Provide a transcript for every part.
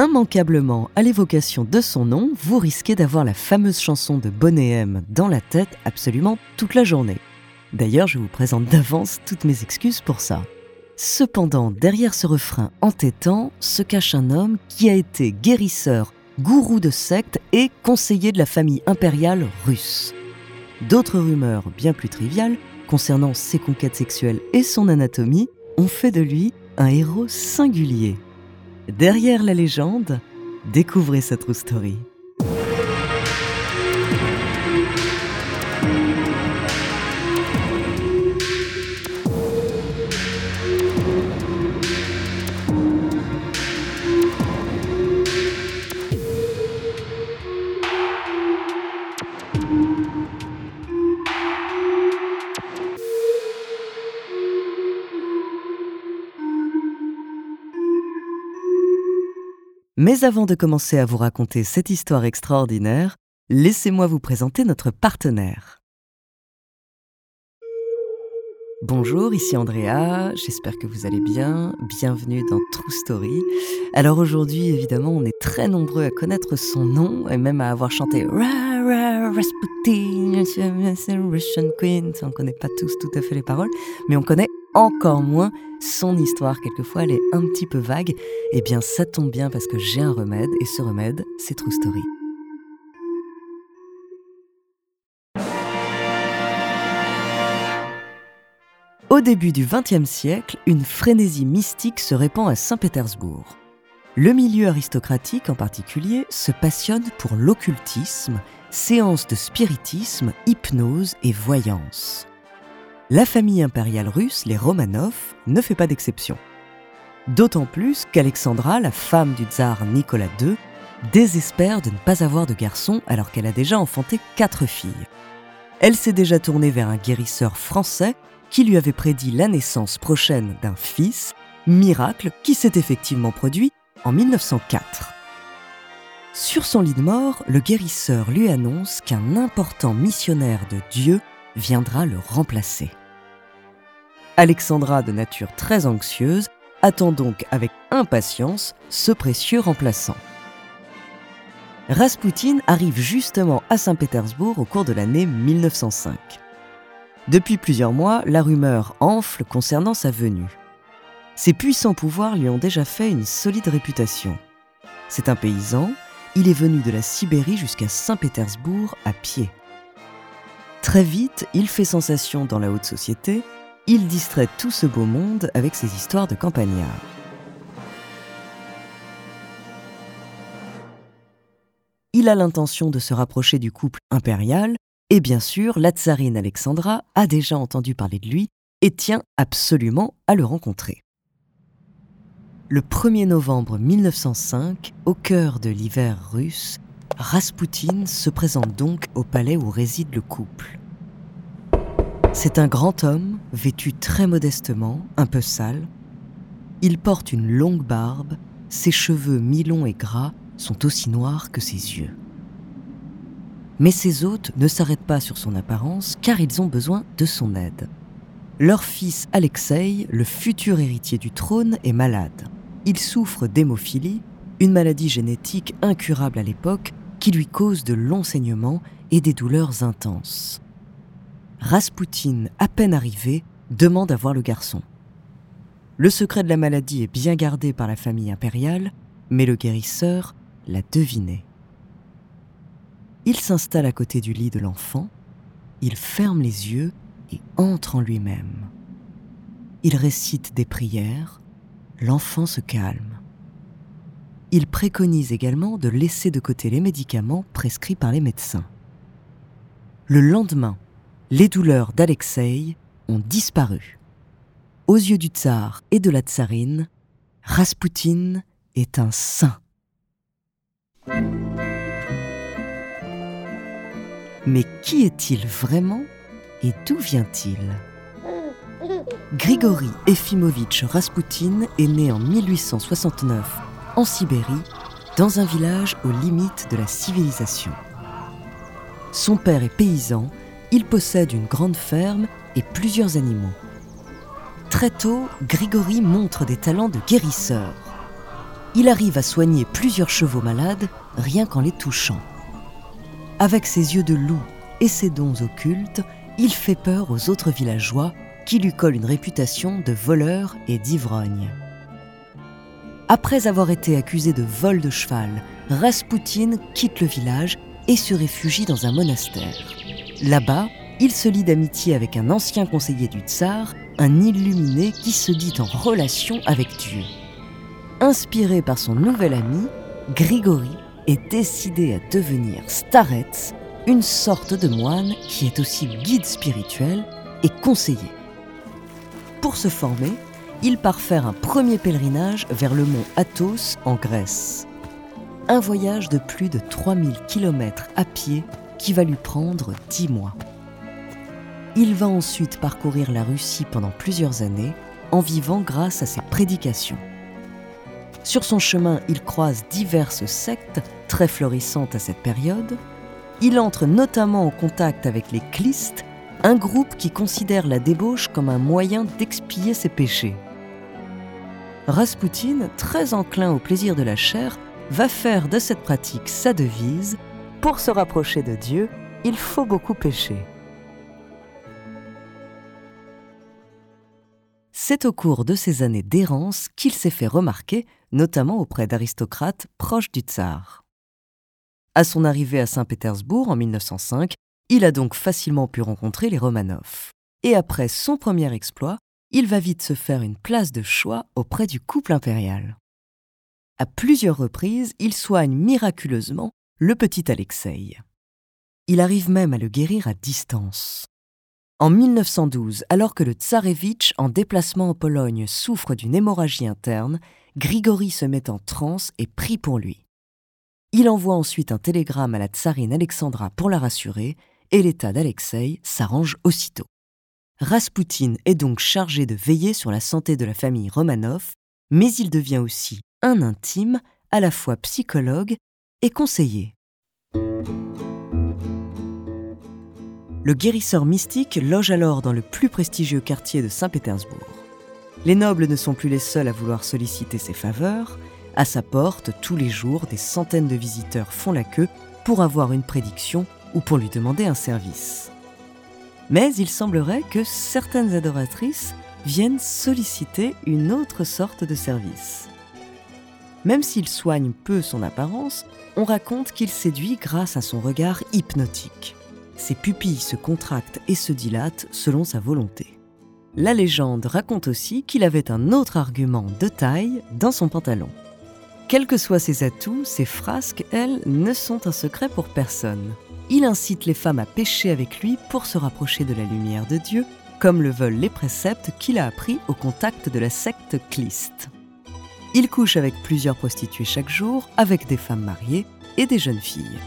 immanquablement à l'évocation de son nom, vous risquez d'avoir la fameuse chanson de Bonnet dans la tête absolument toute la journée. D'ailleurs, je vous présente d'avance toutes mes excuses pour ça. Cependant, derrière ce refrain entêtant se cache un homme qui a été guérisseur, gourou de secte et conseiller de la famille impériale russe. D'autres rumeurs bien plus triviales concernant ses conquêtes sexuelles et son anatomie ont fait de lui un héros singulier. Derrière la légende, découvrez sa true story. Mais avant de commencer à vous raconter cette histoire extraordinaire, laissez-moi vous présenter notre partenaire. Bonjour, ici Andrea, j'espère que vous allez bien, bienvenue dans True Story. Alors aujourd'hui, évidemment, on est très nombreux à connaître son nom et même à avoir chanté Ra Ra Rasputin, Russian Queen. On ne connaît pas tous tout à fait les paroles, mais on connaît encore moins son histoire. Quelquefois, elle est un petit peu vague. Eh bien, ça tombe bien parce que j'ai un remède, et ce remède, c'est True Story. Au début du XXe siècle, une frénésie mystique se répand à Saint-Pétersbourg. Le milieu aristocratique en particulier se passionne pour l'occultisme, séances de spiritisme, hypnose et voyance la famille impériale russe, les Romanov, ne fait pas d'exception. D'autant plus qu'Alexandra, la femme du tsar Nicolas II, désespère de ne pas avoir de garçon alors qu'elle a déjà enfanté quatre filles. Elle s'est déjà tournée vers un guérisseur français qui lui avait prédit la naissance prochaine d'un fils, miracle qui s'est effectivement produit en 1904. Sur son lit de mort, le guérisseur lui annonce qu'un important missionnaire de Dieu viendra le remplacer. Alexandra, de nature très anxieuse, attend donc avec impatience ce précieux remplaçant. Rasputin arrive justement à Saint-Pétersbourg au cours de l'année 1905. Depuis plusieurs mois, la rumeur enfle concernant sa venue. Ses puissants pouvoirs lui ont déjà fait une solide réputation. C'est un paysan, il est venu de la Sibérie jusqu'à Saint-Pétersbourg à pied. Très vite, il fait sensation dans la haute société il distrait tout ce beau monde avec ses histoires de campagnards. Il a l'intention de se rapprocher du couple impérial, et bien sûr, la tsarine Alexandra a déjà entendu parler de lui et tient absolument à le rencontrer. Le 1er novembre 1905, au cœur de l'hiver russe, Rasputin se présente donc au palais où réside le couple. C'est un grand homme, vêtu très modestement, un peu sale. Il porte une longue barbe, ses cheveux mi-longs et gras sont aussi noirs que ses yeux. Mais ses hôtes ne s'arrêtent pas sur son apparence car ils ont besoin de son aide. Leur fils Alexei, le futur héritier du trône, est malade. Il souffre d'hémophilie, une maladie génétique incurable à l'époque qui lui cause de longs saignements et des douleurs intenses. Rasputin, à peine arrivé, demande à voir le garçon. Le secret de la maladie est bien gardé par la famille impériale, mais le guérisseur l'a deviné. Il s'installe à côté du lit de l'enfant, il ferme les yeux et entre en lui-même. Il récite des prières, l'enfant se calme. Il préconise également de laisser de côté les médicaments prescrits par les médecins. Le lendemain, les douleurs d'Alexei ont disparu. Aux yeux du tsar et de la tsarine, Rasputin est un saint. Mais qui est-il vraiment et d'où vient-il? Grigory Efimovitch Rasputin est né en 1869 en Sibérie, dans un village aux limites de la civilisation. Son père est paysan il possède une grande ferme et plusieurs animaux. Très tôt, Grigory montre des talents de guérisseur. il arrive à soigner plusieurs chevaux malades rien qu'en les touchant. Avec ses yeux de loup et ses dons occultes, il fait peur aux autres villageois qui lui collent une réputation de voleur et d'ivrogne. Après avoir été accusé de vol de cheval, Raspoutine quitte le village et se réfugie dans un monastère. Là-bas, il se lie d'amitié avec un ancien conseiller du tsar, un illuminé qui se dit en relation avec Dieu. Inspiré par son nouvel ami, Grigory est décidé à devenir starets, une sorte de moine qui est aussi guide spirituel et conseiller. Pour se former, il part faire un premier pèlerinage vers le mont Athos en Grèce. Un voyage de plus de 3000 km à pied qui va lui prendre 10 mois. Il va ensuite parcourir la Russie pendant plusieurs années en vivant grâce à ses prédications. Sur son chemin, il croise diverses sectes très florissantes à cette période. Il entre notamment en contact avec les Clistes, un groupe qui considère la débauche comme un moyen d'expier ses péchés. Rasputin, très enclin au plaisir de la chair, va faire de cette pratique sa devise Pour se rapprocher de Dieu, il faut beaucoup pécher. C'est au cours de ces années d'errance qu'il s'est fait remarquer, notamment auprès d'aristocrates proches du tsar. À son arrivée à Saint-Pétersbourg en 1905, il a donc facilement pu rencontrer les Romanov. Et après son premier exploit, il va vite se faire une place de choix auprès du couple impérial. À plusieurs reprises, il soigne miraculeusement le petit Alexei. Il arrive même à le guérir à distance. En 1912, alors que le tsarevitch en déplacement en Pologne souffre d'une hémorragie interne, Grigory se met en transe et prie pour lui. Il envoie ensuite un télégramme à la tsarine Alexandra pour la rassurer, et l'état d'Alexei s'arrange aussitôt. Raspoutine est donc chargé de veiller sur la santé de la famille Romanov, mais il devient aussi un intime, à la fois psychologue et conseiller. Le guérisseur mystique loge alors dans le plus prestigieux quartier de Saint-Pétersbourg. Les nobles ne sont plus les seuls à vouloir solliciter ses faveurs. À sa porte, tous les jours, des centaines de visiteurs font la queue pour avoir une prédiction ou pour lui demander un service. Mais il semblerait que certaines adoratrices viennent solliciter une autre sorte de service. Même s'il soigne peu son apparence, on raconte qu'il séduit grâce à son regard hypnotique ses pupilles se contractent et se dilatent selon sa volonté. La légende raconte aussi qu'il avait un autre argument de taille dans son pantalon. Quels que soient ses atouts, ses frasques, elles, ne sont un secret pour personne. Il incite les femmes à pécher avec lui pour se rapprocher de la lumière de Dieu, comme le veulent les préceptes qu'il a appris au contact de la secte Cliste. Il couche avec plusieurs prostituées chaque jour, avec des femmes mariées et des jeunes filles.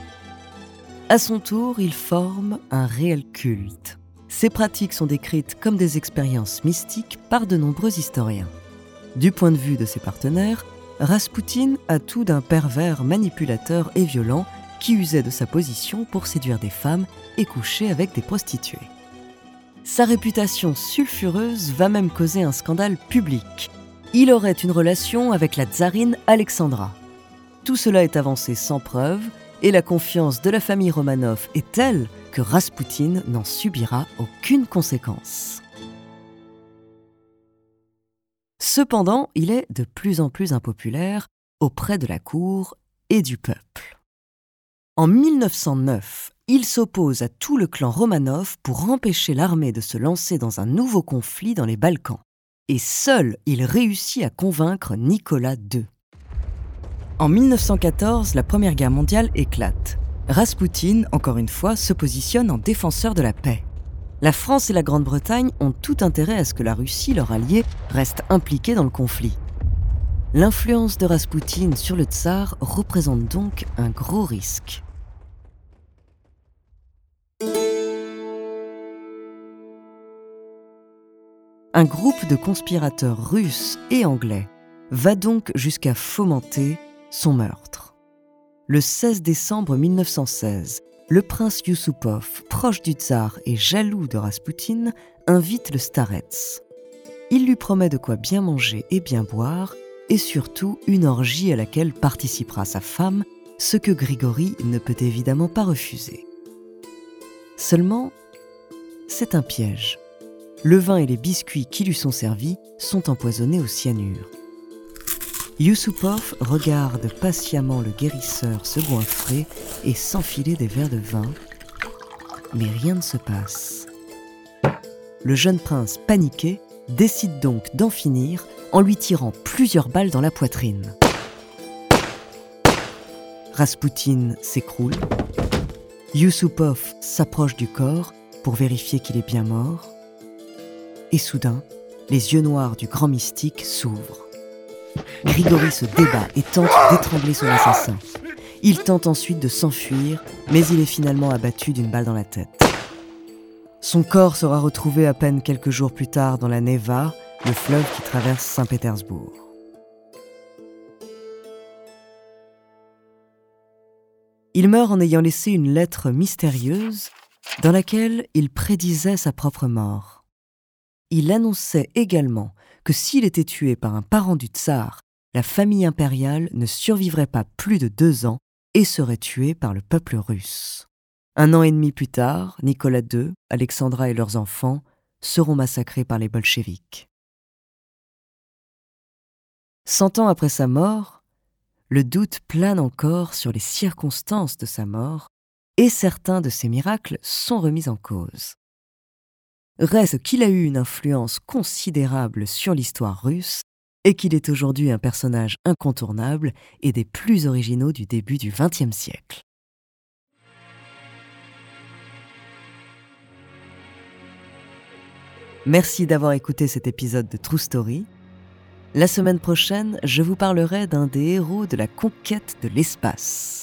À son tour, il forme un réel culte. Ces pratiques sont décrites comme des expériences mystiques par de nombreux historiens. Du point de vue de ses partenaires, Rasputin a tout d'un pervers manipulateur et violent qui usait de sa position pour séduire des femmes et coucher avec des prostituées. Sa réputation sulfureuse va même causer un scandale public. Il aurait une relation avec la tsarine Alexandra. Tout cela est avancé sans preuve et la confiance de la famille Romanov est telle que Raspoutine n'en subira aucune conséquence. Cependant, il est de plus en plus impopulaire auprès de la cour et du peuple. En 1909, il s'oppose à tout le clan Romanov pour empêcher l'armée de se lancer dans un nouveau conflit dans les Balkans. Et seul il réussit à convaincre Nicolas II. En 1914, la Première Guerre mondiale éclate. Raspoutine, encore une fois, se positionne en défenseur de la paix. La France et la Grande-Bretagne ont tout intérêt à ce que la Russie, leur allié, reste impliquée dans le conflit. L'influence de Raspoutine sur le tsar représente donc un gros risque. Un groupe de conspirateurs russes et anglais va donc jusqu'à fomenter son meurtre. Le 16 décembre 1916, le prince Yusupov, proche du tsar et jaloux de Raspoutine, invite le starets. Il lui promet de quoi bien manger et bien boire, et surtout une orgie à laquelle participera sa femme, ce que Grigory ne peut évidemment pas refuser. Seulement, c'est un piège. Le vin et les biscuits qui lui sont servis sont empoisonnés au cyanure. Yusupov regarde patiemment le guérisseur se goinfrer et s'enfiler des verres de vin, mais rien ne se passe. Le jeune prince, paniqué, décide donc d'en finir en lui tirant plusieurs balles dans la poitrine. Raspoutine s'écroule. Yusupov s'approche du corps pour vérifier qu'il est bien mort. Et soudain, les yeux noirs du grand mystique s'ouvrent. Grigory se débat et tente d'étrangler son assassin. Il tente ensuite de s'enfuir, mais il est finalement abattu d'une balle dans la tête. Son corps sera retrouvé à peine quelques jours plus tard dans la Neva, le fleuve qui traverse Saint-Pétersbourg. Il meurt en ayant laissé une lettre mystérieuse dans laquelle il prédisait sa propre mort. Il annonçait également que s'il était tué par un parent du tsar, la famille impériale ne survivrait pas plus de deux ans et serait tuée par le peuple russe. Un an et demi plus tard, Nicolas II, Alexandra et leurs enfants seront massacrés par les bolcheviks. Cent ans après sa mort, le doute plane encore sur les circonstances de sa mort et certains de ses miracles sont remis en cause. Reste qu'il a eu une influence considérable sur l'histoire russe et qu'il est aujourd'hui un personnage incontournable et des plus originaux du début du XXe siècle. Merci d'avoir écouté cet épisode de True Story. La semaine prochaine, je vous parlerai d'un des héros de la conquête de l'espace.